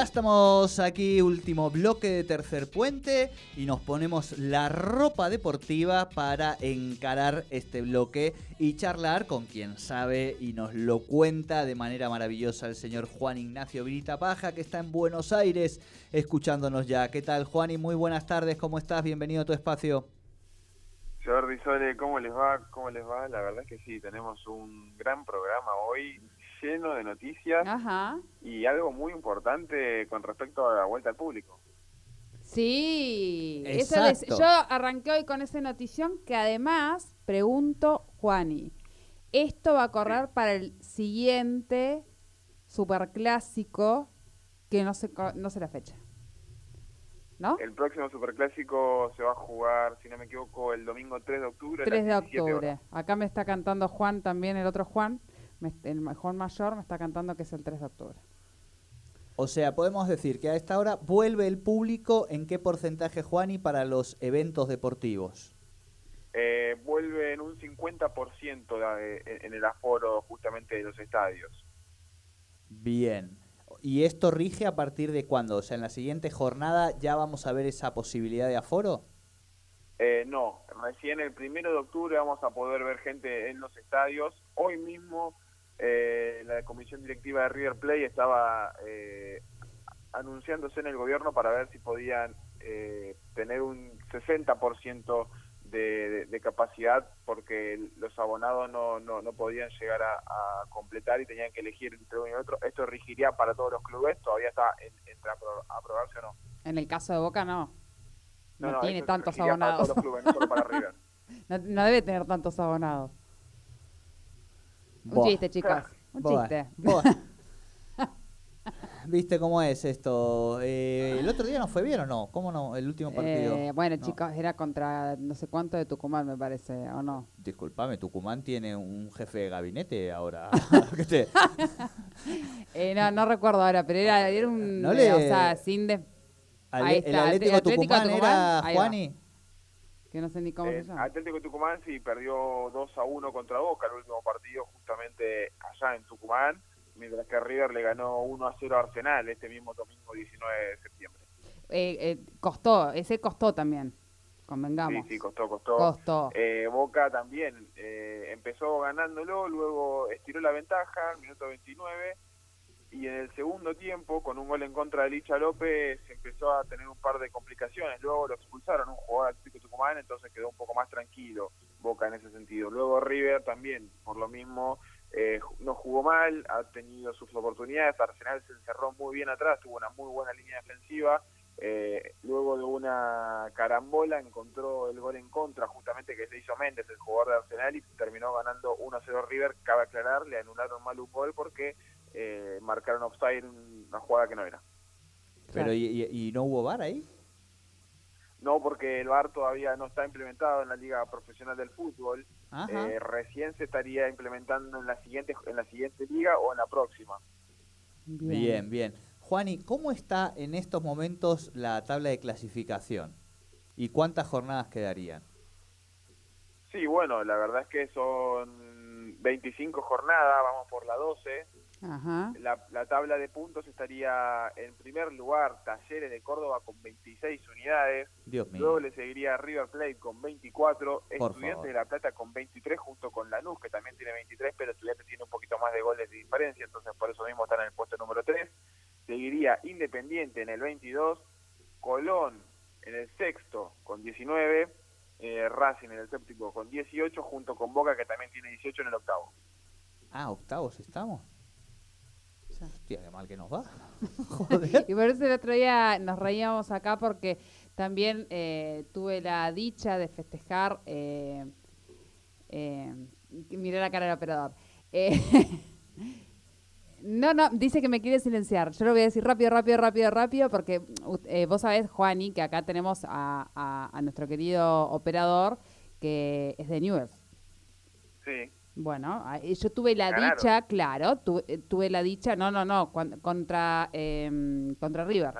Ya estamos aquí, último bloque de tercer puente, y nos ponemos la ropa deportiva para encarar este bloque y charlar con quien sabe y nos lo cuenta de manera maravillosa el señor Juan Ignacio Virita Paja, que está en Buenos Aires escuchándonos ya. ¿Qué tal, Juan? Y muy buenas tardes, ¿cómo estás? Bienvenido a tu espacio. Jordi Sole, ¿cómo les va? ¿Cómo les va? La verdad es que sí, tenemos un gran programa hoy lleno de noticias y algo muy importante con respecto a la vuelta al público. Sí, yo arranqué hoy con esa notición que además pregunto, Juani, esto va a correr para el siguiente superclásico que no sé, no sé la fecha. ¿No? El próximo superclásico se va a jugar, si no me equivoco, el domingo 3 de octubre. 3 de octubre. Acá me está cantando Juan también, el otro Juan el mejor mayor me está cantando que es el 3 de octubre. O sea, podemos decir que a esta hora vuelve el público en qué porcentaje, Juani, para los eventos deportivos. Eh, vuelve en un 50% en el aforo justamente de los estadios. Bien. ¿Y esto rige a partir de cuándo? O sea, en la siguiente jornada ya vamos a ver esa posibilidad de aforo. Eh, no, recién el primero de octubre vamos a poder ver gente en los estadios. Hoy mismo eh, la comisión directiva de River Plate estaba eh, anunciándose en el gobierno para ver si podían eh, tener un 60% de, de, capacidad porque los abonados no, no, no podían llegar a, completar y tenían que elegir entre uno y otro. Esto rigiría para todos los clubes, todavía está entre aprobarse o no. En el caso de Boca no. No, tiene tantos abonados. Para todos los clubes, no solo para River. no debe tener tantos abonados. Un chiste, chicos. Un chiste. ¿Viste cómo es esto? Eh, ¿El otro día no fue bien o no? ¿Cómo no? El último partido. Eh, bueno, chicos, era contra no sé cuánto de Tucumán, me parece, ¿o no? Disculpame, Tucumán tiene un jefe de gabinete ahora. eh, no, no recuerdo ahora, pero era, era un. No le... o sea, sin. De... Ahí está, el Atlético, Tucumán, Tucumán, era Juani que no sé ni cómo se llama. Atlético Tucumán sí perdió 2 a 1 contra Boca el último partido justamente allá en Tucumán, mientras que River le ganó 1 a 0 a Arsenal este mismo domingo 19 de septiembre. Eh, eh, costó, ese costó también, convengamos. Sí, sí, costó, costó. Costó. Eh, Boca también empezó ganándolo, luego estiró la ventaja, minuto 29 y en el segundo tiempo, con un gol en contra de Licha López, empezó a tener un par de complicaciones. Luego lo expulsaron un jugador Tucumán, entonces quedó un poco más tranquilo Boca en ese sentido. Luego River también, por lo mismo, eh, no jugó mal, ha tenido sus oportunidades. Arsenal se encerró muy bien atrás, tuvo una muy buena línea defensiva. Eh, luego de una carambola encontró el gol en contra, justamente que se hizo Méndez, el jugador de Arsenal, y terminó ganando 1-0 River. Cabe aclarar, le anularon mal un gol porque eh, marcaron offside una jugada que no era. Pero ¿y, no hubo VAR ahí? No, porque el VAR todavía no está implementado en la Liga Profesional del Fútbol. Eh, recién se estaría implementando en la siguiente en la siguiente liga o en la próxima. Bien, bien. Juani, ¿cómo está en estos momentos la tabla de clasificación? ¿Y cuántas jornadas quedarían? Sí, bueno, la verdad es que son 25 jornadas, vamos por la 12. La, tabla de puntos estaría en primer lugar Talleres de Córdoba con 26 unidades. Luego le seguiría River Plate con 24, Estudiantes de La Plata con 23 junto con Lanús que también tiene 23, pero Estudiantes tiene un poquito más de goles de diferencia, entonces por eso mismo están en el puesto número 3. Seguiría Independiente en el 22, Colón en el sexto con 19, eh, Racing en el séptimo con 18 junto con Boca que también tiene 18 en el octavo. Ah, octavos estamos. Hostia, qué mal que nos va. y por eso el otro día nos reíamos acá porque también eh, tuve la dicha de festejar. Eh, eh, miré la cara del operador. Eh, no, no, dice que me quiere silenciar. Yo lo voy a decir rápido, rápido, rápido, rápido, porque vos sabés, Juani, que acá tenemos a, a, nuestro querido operador que es de Newell's. Sí. Bueno, ah, eh, yo tuve la dicha, claro, tu- eh, tuve la dicha, no, no, no, contra, em, contra River.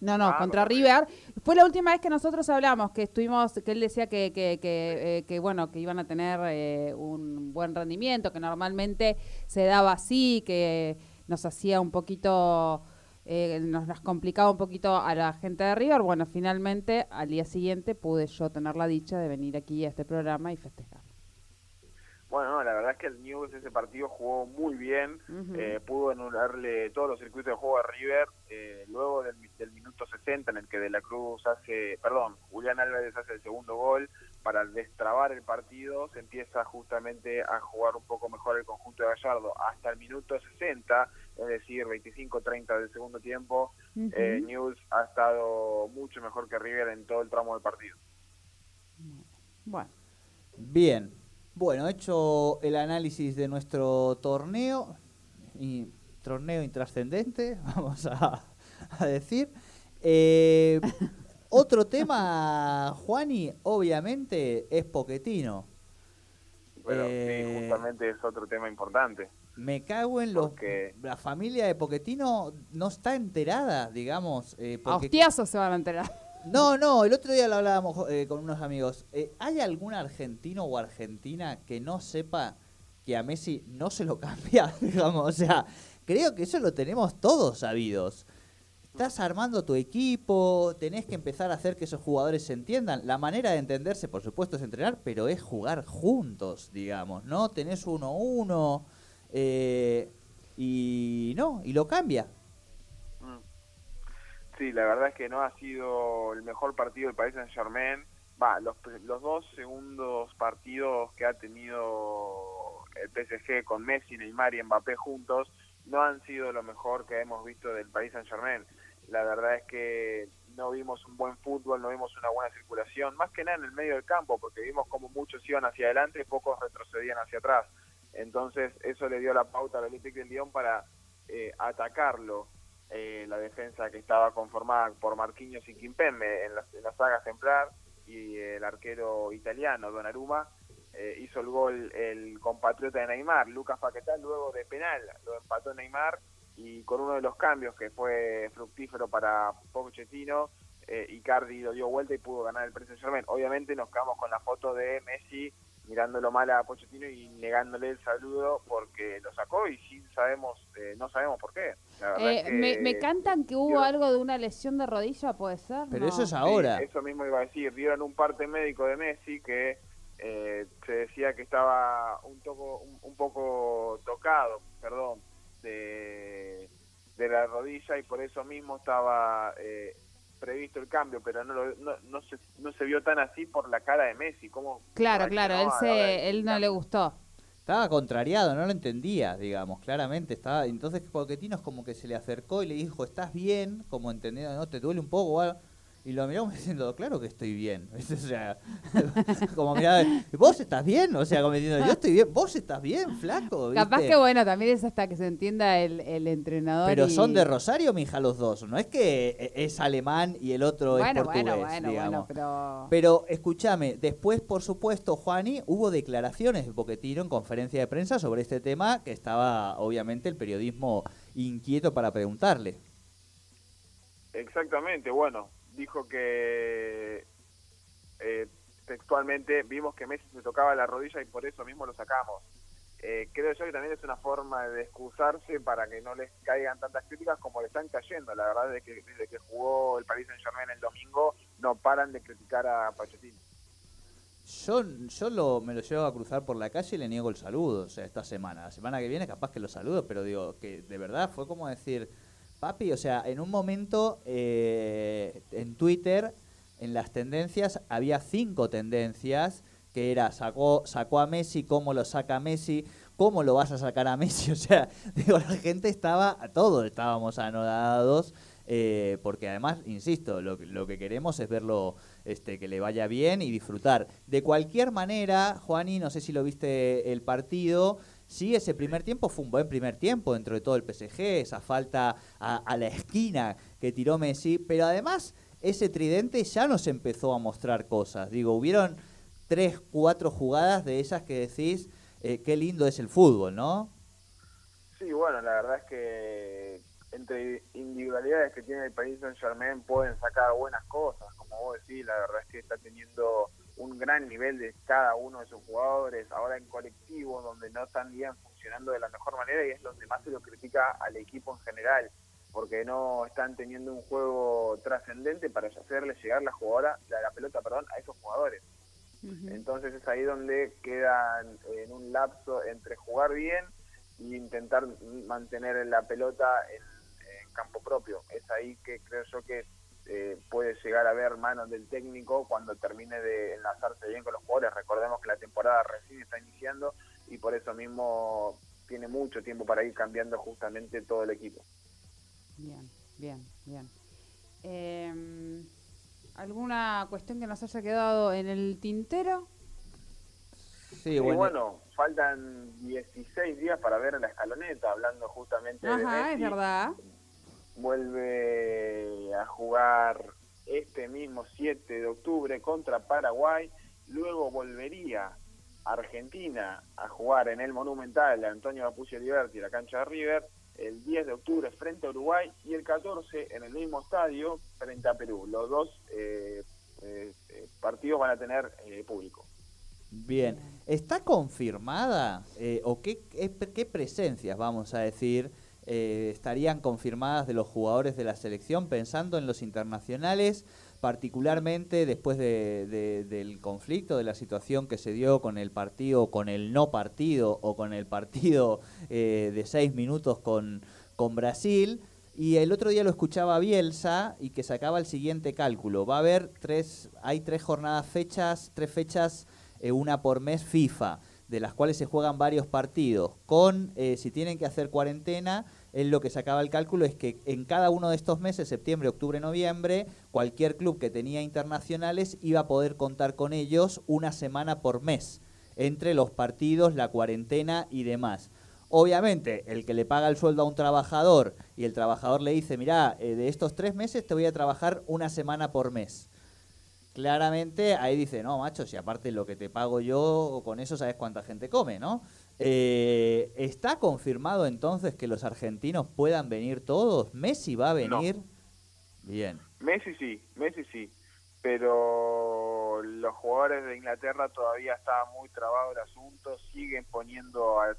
No, no, Ah, contra River. Fue la última vez que nosotros hablamos, que estuvimos, que él decía que, que, que, eh, que, bueno, que iban a tener eh, un buen rendimiento, que normalmente se daba así, que nos hacía un poquito, eh, nos las complicaba un poquito a la gente de River. Bueno, finalmente, al día siguiente pude yo tener la dicha de venir aquí a este programa y festejar. Bueno, no, la verdad es que el News ese partido jugó muy bien, eh, pudo anularle todos los circuitos de juego a River, eh, luego del, mi- del minuto 60 en el que De la Cruz hace, perdón, Julián Álvarez hace el segundo gol, para destrabar el partido se empieza justamente a jugar un poco mejor el conjunto de Gallardo, hasta el minuto 60, es decir, 25-30 del segundo tiempo, eh, News ha estado mucho mejor que River en todo el tramo del partido. Bueno, Bien. Bueno, hecho el análisis de nuestro torneo, y torneo intrascendente, vamos a, a decir. Eh, otro tema, Juani, obviamente, es Poquetino. Eh, sí, justamente es otro tema importante. Me cago en los... Porque- La familia de Poquetino no está enterada, digamos. eh, a porque- hostiazos se van a enterar. No, no, el otro día lo hablábamos eh, con unos amigos. Eh, ¿Hay algún argentino o argentina que no sepa que a Messi no se lo cambia? Digamos, o sea, creo que eso lo tenemos todos sabidos. Estás armando tu equipo, tenés que empezar a hacer que esos jugadores se entiendan. La manera de entenderse, por supuesto, es entrenar, pero es jugar juntos, digamos, ¿no? Tenés uno a uno eh, y no, y lo cambia. Sí, la verdad es que no ha sido el mejor partido del Paris Saint Germain. Va, los, los dos segundos partidos que ha tenido el PSG con Messi, Neymar y Mbappé juntos no han sido lo mejor que hemos visto del Paris Saint Germain. La verdad es que no vimos un buen fútbol, no vimos una buena circulación, más que nada en el medio del campo, porque vimos como muchos iban hacia adelante y pocos retrocedían hacia atrás. Entonces eso le dio la pauta al Olympique de Lyon para eh, atacarlo eh, la defensa que estaba conformada por Marquinhos y Kimpembe en la, en la saga ejemplar y el arquero italiano Donnarumma eh, hizo el gol el compatriota de Neymar, Lucas Paquetá, luego de penal, lo empató Neymar y con uno de los cambios que fue fructífero para Pochettino, eh, Icardi lo dio vuelta y pudo ganar el Paris Saint-Germain. Obviamente nos quedamos con la foto de Messi mirándolo mal a Pochettino y negándole el saludo porque lo sacó y sí sabemos, eh, no sabemos por qué. Eh, que- me, me cantan que hubo algo de una lesión de rodilla, ¿puede ser? Pero No. eso es Sí, ahora. eso mismo iba a decir. Dieron un parte médico de Messi que eh, se decía que estaba un, toco, un, un poco tocado, perdón, de, de la rodilla y por eso mismo estaba eh, previsto el cambio, pero no, lo- no, no, se, no se vio tan así por la cara de Messi. como Claro, claro, él, se, él no le gustó. Estaba contrariado, no lo entendía, digamos, claramente. estaba Entonces Poquetino es como que se le acercó y le dijo, ¿estás bien? Como entendiendo, ¿no? ¿Te duele un poco algo? Y lo miramos diciendo, claro que estoy bien. O sea, como miraba, ¿vos estás bien? O sea, como diciendo, yo estoy bien, ¿vos estás bien, flaco? Capaz que bueno, también es hasta que se entienda el, el entrenador. Pero y- son de Rosario, mija, los dos. No es que eh, es alemán y el otro Bueno, es portugués, bueno, bueno, digamos. bueno, pero... Pero escúchame, después, por supuesto, Juani, hubo declaraciones de Poquetino en conferencia de prensa sobre este tema que estaba, obviamente, el periodismo inquieto para preguntarle. Exactamente, bueno, dijo que eh, textualmente vimos que Messi se tocaba la rodilla y por eso mismo lo sacamos. Eh, creo yo que también es una forma de excusarse para que no les caigan tantas críticas como le están cayendo. La verdad es que desde que jugó el Paris Saint Germain el domingo no paran de criticar a Pochettino. Yo, yo lo, me lo llevo a cruzar por la calle y le niego el saludo, o sea, esta semana. La semana que viene capaz que lo saludo, pero digo, que de verdad fue como decir, papi, o sea, en un momento eh, en Twitter, en las tendencias, había cinco tendencias, que era, sacó, sacó a Messi, cómo lo saca Messi, cómo lo vas a sacar a Messi, o sea, digo, la gente estaba, todos estábamos anodados, eh, porque además, insisto, lo, que- lo que queremos es verlo este, que le vaya bien y disfrutar. De cualquier manera, Juani, no sé si lo viste el partido, sí, ese primer tiempo fue un buen primer tiempo dentro de todo el PSG, esa falta a, la esquina que tiró Messi, pero además ese tridente ya nos empezó a mostrar cosas. Digo, hubieron tres, cuatro jugadas de esas que decís, eh, qué lindo es el fútbol, ¿no? Sí, bueno, la verdad es que entre individualidades que tiene el país Saint Germain pueden sacar buenas cosas, como vos decís, la verdad es que está teniendo un gran nivel de cada uno de sus jugadores, ahora en colectivo, donde no están bien funcionando de la mejor manera y es donde más se lo critica al equipo en general, porque no están teniendo un juego trascendente para hacerle llegar la jugadora, la, la pelota, perdón, a esos jugadores. Entonces es ahí donde quedan en un lapso entre jugar bien e intentar mantener la pelota en, campo propio. Es ahí que creo yo que eh, puede llegar a ver manos del técnico cuando termine de enlazarse bien con los jugadores. Recordemos que la temporada recién está iniciando y por eso mismo tiene mucho tiempo para ir cambiando justamente todo el equipo. Bien, bien, bien. Eh ¿Alguna cuestión que nos haya quedado en el tintero? Sí, bueno. faltan 16 días para ver la escaloneta, hablando justamente Ajá, de Messi. es verdad. Vuelve a jugar este mismo 7 de octubre contra Paraguay, luego volvería Argentina a jugar en el Monumental Antonio Vapucci Liberti, la cancha de River, el 10 de octubre frente a Uruguay y el 14 en el mismo estadio frente a Perú. Los dos eh, eh, partidos van a tener eh, público. Bien, ¿está confirmada o qué, qué, presencias, vamos a decir, estarían confirmadas de los jugadores de la selección pensando en los internacionales? particularmente después de, del conflicto, de la situación que se dio con el partido, con el no partido o con el partido eh, de seis minutos con, con Brasil. Y el otro día lo escuchaba Bielsa y que sacaba el siguiente cálculo. Va a haber tres, hay tres jornadas fechas, tres fechas, eh, una por mes FIFA, de las cuales se juegan varios partidos. Con, eh, si tienen que hacer cuarentena, él lo que sacaba el cálculo es que en cada uno de estos meses, septiembre, octubre, noviembre, cualquier club que tenía internacionales iba a poder contar con ellos una semana por mes, entre los partidos, la cuarentena y demás. Obviamente, el que le paga el sueldo a un trabajador y el trabajador le dice, mira, eh, de estos tres meses te voy a trabajar una semana por mes. Claramente ahí dice, no, macho, si aparte lo que te pago yo, con eso sabes cuánta gente come, ¿no? Eh, ¿Está confirmado entonces que los argentinos puedan venir todos? ¿Messi va a venir? Bien. Messi sí, Messi sí, pero los jugadores de Inglaterra todavía está muy trabado el asunto, siguen poniendo a,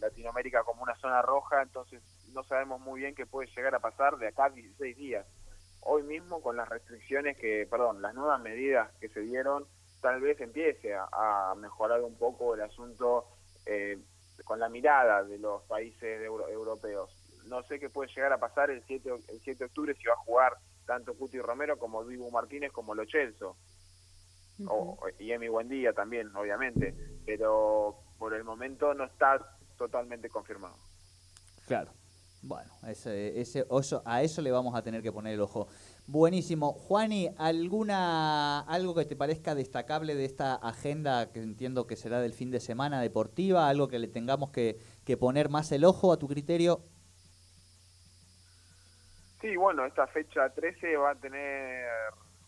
Latinoamérica como una zona roja, entonces no sabemos muy bien qué puede llegar a pasar de acá a 16 días. Hoy mismo con las restricciones que, perdón, las nuevas medidas que se dieron, tal vez empiece a mejorar un poco el asunto eh, con la mirada de los países europeos. No sé qué puede llegar a pasar el 7, el 7 de octubre si va a jugar tanto Cuti Romero como Dibu Martínez como Lo Chelso. y Emi Buendía también, obviamente. Pero por el momento no está totalmente confirmado. Claro. Bueno, ese, ese, a eso le vamos a tener que poner el ojo. Buenísimo. Juani, ¿alguna algo que te parezca destacable de esta agenda que entiendo que será del fin de semana deportiva? ¿Algo que le tengamos que, poner más el ojo a tu criterio? Sí, bueno, esta fecha 13 va a tener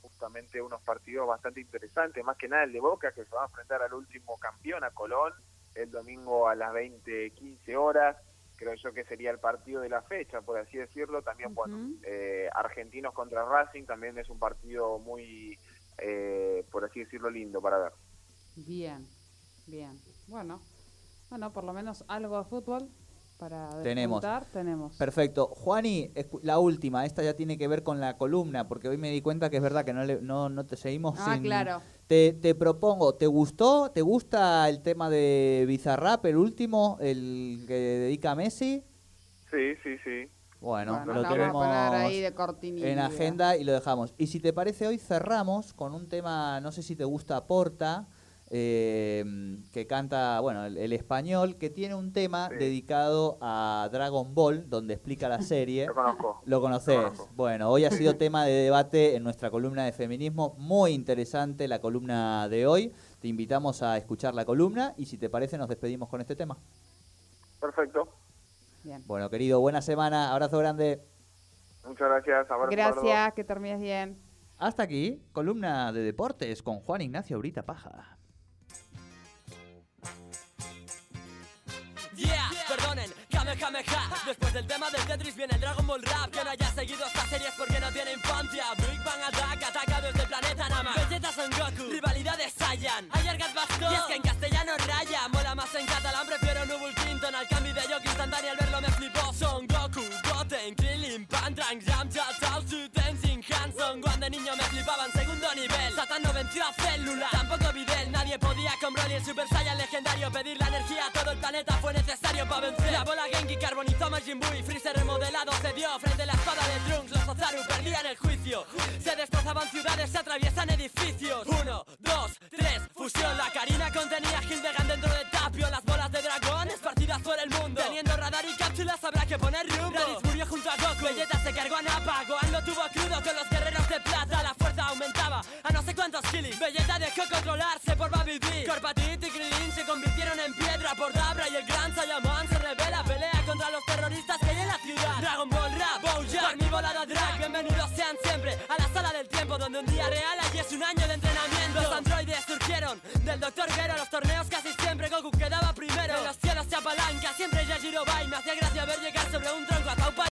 justamente unos partidos bastante interesantes, más que nada el de Boca, que se va a enfrentar al último campeón, a Colón, el domingo a las 20, 15 horas creo yo que sería el partido de la fecha, por así decirlo. También, bueno, eh, Argentinos contra Racing también es un partido muy, eh, por así decirlo, lindo para ver. Bien, bien. Bueno, bueno, por lo menos algo de fútbol para tenemos. tenemos. Perfecto. Juani, la última, esta ya tiene que ver con la columna, porque hoy me di cuenta que es verdad que no, le, no, no te seguimos ah, claro. Te, te, propongo, ¿te gustó? ¿Te gusta el tema de Bizarrap, el último, el que dedica a Messi? Sí, sí, sí. Bueno, lo tenemos ahí de en agenda y lo dejamos. Y si te parece, hoy cerramos con un tema, no sé si te gusta Porta, eh, que canta, bueno, el, español, que tiene un tema dedicado a Dragon Ball, donde explica la serie. Lo conozco. ¿Lo conoces? Bueno, hoy ha sido tema de debate en nuestra columna de feminismo. Muy interesante la columna de hoy. Te invitamos a escuchar la columna y si te parece nos despedimos con este tema. Perfecto. Bueno, querido, buena semana. Abrazo grande. Muchas gracias. gracias, que termines bien. Hasta aquí, columna de deportes con Juan Ignacio Brita Paja. Después del tema del Tetris viene el Dragon Ball Rap. Quien haya seguido esta serie es porque no tiene infancia. Big Bang Attack ataca desde el planeta Nama. Vegeta Son Goku, rivalidad de Saiyan. Ayer Gat bastó, y es que en castellano raya. Mola más en catalán, prefiero Nubul Quinton. Al cambio de Yoki instantáneo al verlo me flipó. Son Goku, Goten, Krillin, Pandrang, Yamcha, Chaozu, Tenzin, Hanson. Cuando niño me flipaban segundo nivel. Satan no venció a Célula, tampoco Videl. Nadie podía con Broly el Super Saiyan legendario. Pedir la energía a todo el planeta fue necesario para vencer. La bola el juicio. Se destrozaban ciudades, se atraviesan edificios. Uno, dos, tres, fusión. La Karina contenía Hildegard dentro de Tapio. Las bolas de dragón esparcidas por el mundo. Teniendo radar y cápsulas habrá que poner rumbo. Raditz murió junto a Goku. Vegeta se cargó a Nappa. Gohan tuvo crudo con los un día real allí es un año de entrenamiento. Los androides surgieron del Dr. Gero. Los torneos